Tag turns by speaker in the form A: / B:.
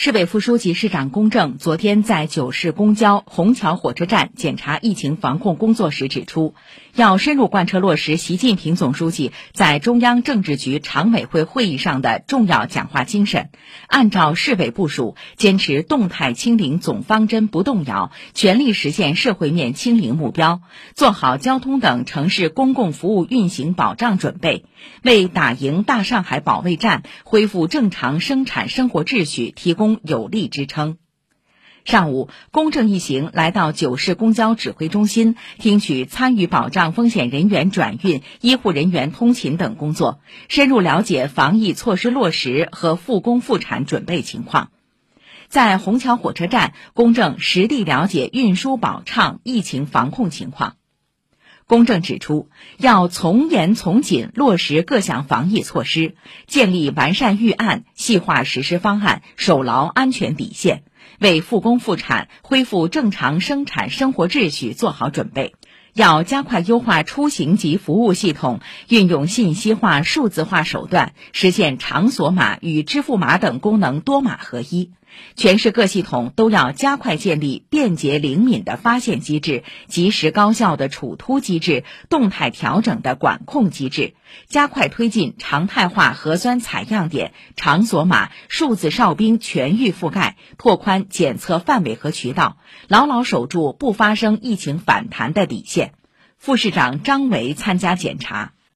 A: 市委副书记、市长龚正昨天在九市公交虹桥火车站检查疫情防控工作时指出，要深入贯彻落实习近平总书记在中央政治局常委会会议上的重要讲话精神，按照市委部署，坚持动态清零总方针不动摇，全力实现社会面清零目标，做好交通等城市公共服务运行保障准备，为打赢大上海保卫战、恢复正常生产生活秩序提供。有力支撑。上午，公正一行来到九市公交指挥中心，听取参与保障风险人员转运、医护人员通勤等工作，深入了解防疫措施落实和复工复产准备情况。在虹桥火车站，公正实地了解运输保畅、疫情防控情况。公正指出，要从严从紧落实各项防疫措施，建立完善预案、细化实施方案，守牢安全底线，为复工复产、恢复正常生产生活秩序做好准备。要加快优化出行及服务系统，运用信息化、数字化手段，实现场所码与支付码等功能多码合一。全市各系统都要加快建立便捷灵敏的发现机制、及时高效的处突机制、动态调整的管控机制，加快推进常态化核酸采样点、场所码、数字哨兵全域覆盖，拓宽检测范围和渠道，牢牢守住不发生疫情反弹的底线。副市长张维参加检查。